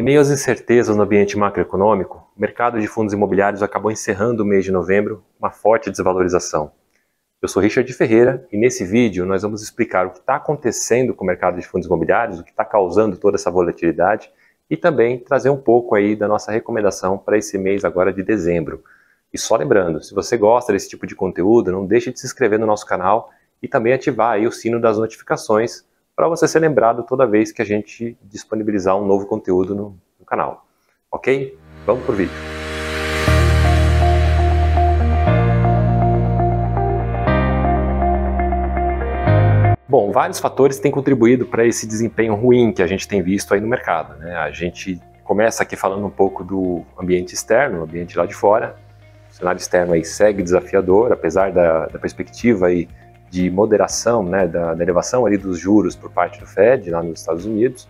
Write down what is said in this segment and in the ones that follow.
Em meio às incertezas no ambiente macroeconômico, o mercado de fundos imobiliários acabou encerrando o mês de novembro uma forte desvalorização. Eu sou Richard Ferreira e nesse vídeo nós vamos explicar o que está acontecendo com o mercado de fundos imobiliários, o que está causando toda essa volatilidade e também trazer um pouco aí da nossa recomendação para esse mês agora de dezembro. E só lembrando, se você gosta desse tipo de conteúdo, não deixe de se inscrever no nosso canal e também ativar aí o sino das notificações para você ser lembrado toda vez que a gente disponibilizar um novo conteúdo no, no canal. Ok? Vamos para o vídeo. Bom, vários fatores têm contribuído para esse desempenho ruim que a gente tem visto aí no mercado. Né? A gente começa aqui falando um pouco do ambiente externo, ambiente lá de fora. O cenário externo aí segue desafiador, apesar da, da perspectiva aí de moderação, né, da, da, elevação ali dos juros por parte do Fed lá nos Estados Unidos.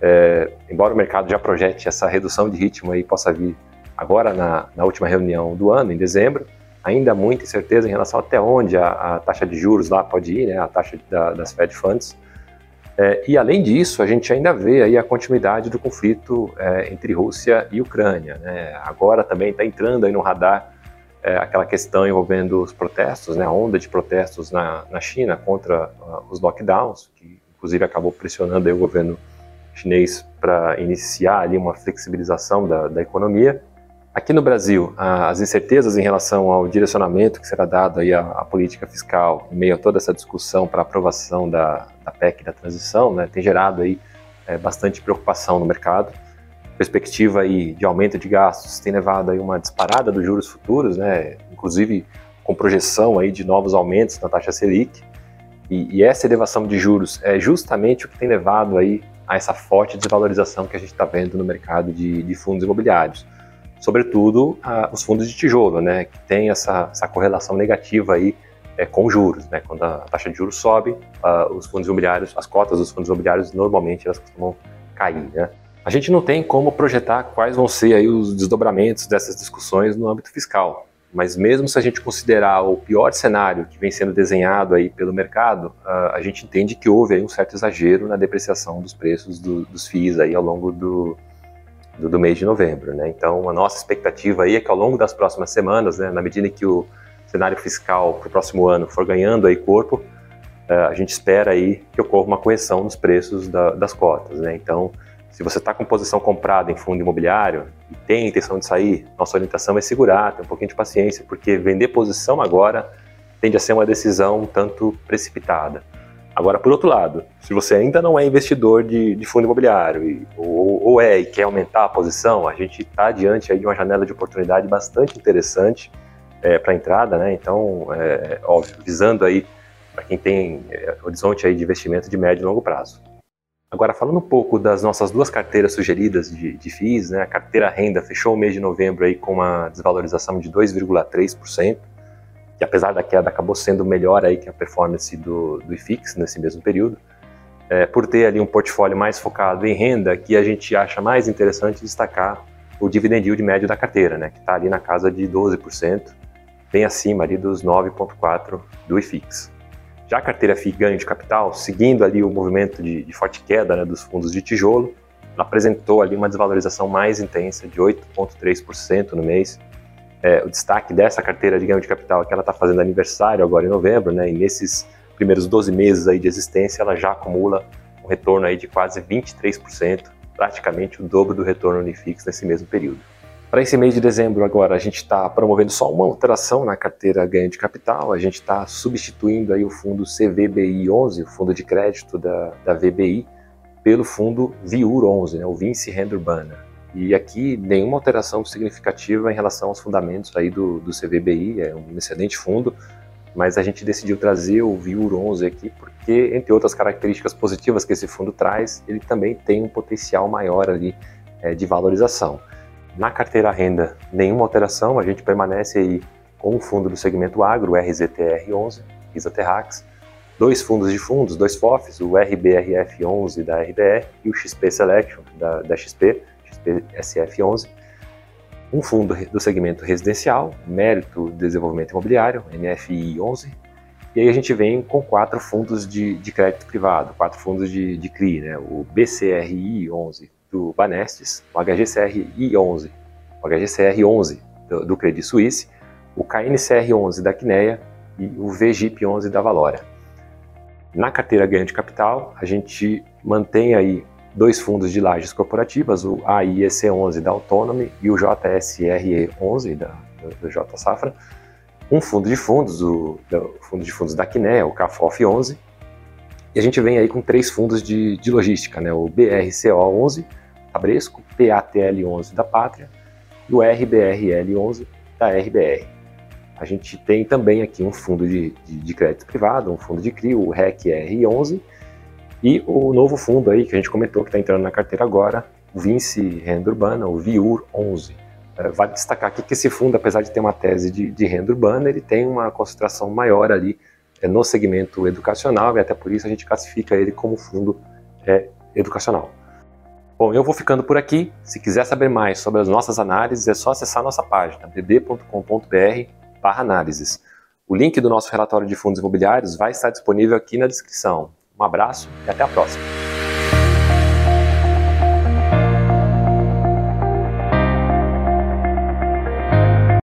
É, embora o mercado já projete essa redução de ritmo aí possa vir agora na, na última reunião do ano, em dezembro, ainda muita incerteza em relação até onde a, a taxa de juros lá pode ir, né, a taxa da, das Fed Funds. É, e além disso, a gente ainda vê aí a continuidade do conflito é, entre Rússia e Ucrânia. Né? Agora também está entrando aí no radar é, aquela questão envolvendo os protestos, né, a onda de protestos na, na China contra uh, os lockdowns, que inclusive acabou pressionando o governo chinês para iniciar ali uma flexibilização da, da economia. Aqui no Brasil, as incertezas em relação ao direcionamento que será dado aí à, à política fiscal, em meio a toda essa discussão para aprovação da, da PEC da transição, né, tem gerado aí é, bastante preocupação no mercado perspectiva aí de aumento de gastos tem levado aí uma disparada dos juros futuros, né? Inclusive com projeção aí de novos aumentos na taxa Selic. E, e essa elevação de juros é justamente o que tem levado aí a essa forte desvalorização que a gente está vendo no mercado de, de, fundos imobiliários, sobretudo a, os fundos de tijolo, né? Que tem essa, essa correlação negativa aí é, com juros, né? Quando a taxa de juros sobe, a, os fundos imobiliários, as cotas dos fundos imobiliários normalmente elas costumam cair, né? A gente não tem como projetar quais vão ser aí os desdobramentos dessas discussões no âmbito fiscal. Mas mesmo se a gente considerar o pior cenário que vem sendo desenhado aí pelo mercado, a gente entende que houve aí um certo exagero na depreciação dos preços do, dos FIIs aí ao longo do, do, do, mês de novembro. Né? Então, a nossa expectativa aí é que ao longo das próximas semanas, né, na medida que o cenário fiscal para o próximo ano for ganhando aí corpo, a gente espera aí que ocorra uma correção nos preços da, das cotas. Né? Então, se você está com posição comprada em fundo imobiliário e tem a intenção de sair, nossa orientação é segurar, ter um pouquinho de paciência, porque vender posição agora tende a ser uma decisão um tanto precipitada. Agora, por outro lado, se você ainda não é investidor de, de fundo imobiliário e, ou, ou, é e quer aumentar a posição, a gente está diante aí de uma janela de oportunidade bastante interessante é, para entrada, né? Então, é, óbvio, visando aí para quem tem é, horizonte aí de investimento de médio e longo prazo. Agora, falando um pouco das nossas duas carteiras sugeridas de, de FIIs, né, a carteira renda fechou o mês de novembro aí com uma desvalorização de 2,3%, que apesar da queda acabou sendo melhor aí que a performance do, do IFIX nesse mesmo período. É, por ter ali um portfólio mais focado em renda, que a gente acha mais interessante destacar o dividend yield médio da carteira, né, que está ali na casa de 12%, bem acima ali dos 9,4% do IFIX. Já a carteira FI ganho de capital, seguindo ali o movimento de, de forte queda né, dos fundos de tijolo, apresentou ali uma desvalorização mais intensa de 8,3% no mês. É, o destaque dessa carteira de ganho de capital é que ela está fazendo aniversário agora em novembro, né, e nesses primeiros 12 meses aí de existência ela já acumula um retorno aí de quase 23%, praticamente o dobro do retorno Unifix nesse mesmo período. Para esse mês de dezembro agora, a gente está promovendo só uma alteração na carteira ganho de capital, a gente está substituindo aí o fundo CVBI 11, o fundo de crédito da, da VBI, pelo fundo VIUR 11, né, o Vinci Renda Urbana. E aqui nenhuma alteração significativa em relação aos fundamentos aí do, do CVBI, é um excelente fundo, mas a gente decidiu trazer o VIUR 11 aqui porque, entre outras características positivas que esse fundo traz, ele também tem um potencial maior ali é, de valorização. Na carteira renda, nenhuma alteração, a gente permanece aí com o fundo do segmento agro, o RZTR11, Risa Terrax, dois fundos de fundos, dois FOFs, o RBRF11 da RBR e o XP Selection da, da XP, XPSF11, um fundo do segmento residencial, Mérito Desenvolvimento Imobiliário, MFI11, e aí a gente vem com quatro fundos de, de crédito privado, quatro fundos de, de CRI, né? o BCRI11, do Banestes, o HGCR-11, o HGCR-11 do, do Credit Suisse, o KNCR-11 da Quineia e o VGIP-11 da Valora. Na carteira ganho de capital, a gente mantém aí dois fundos de lajes corporativas, o AIEC11 da Autonomy e o JSRE11 da, do, J Safra, um fundo de fundos, o, fundo de fundos da Quiné, o CAFOF 11, e a gente vem aí com três fundos de, de logística, né? o BRCO 11 Tabresco, PATL 11 da Pátria e o RBRL 11 da RBR. A gente tem também aqui um fundo de, de, de crédito privado, um fundo de CRI, o REC-R 11 e o novo fundo aí que a gente comentou que está entrando na carteira agora, o Vinci Renda Urbana, o VIUR 11. É, vale destacar aqui que esse fundo, apesar de ter uma tese de, de renda urbana, ele tem uma concentração maior ali é, no segmento educacional e até por isso a gente classifica ele como fundo é, educacional. Bom, eu vou ficando por aqui. Se quiser saber mais sobre as nossas análises, é só acessar nossa página bb.com.br/análises. O link do nosso relatório de fundos imobiliários vai estar disponível aqui na descrição. Um abraço e até a próxima.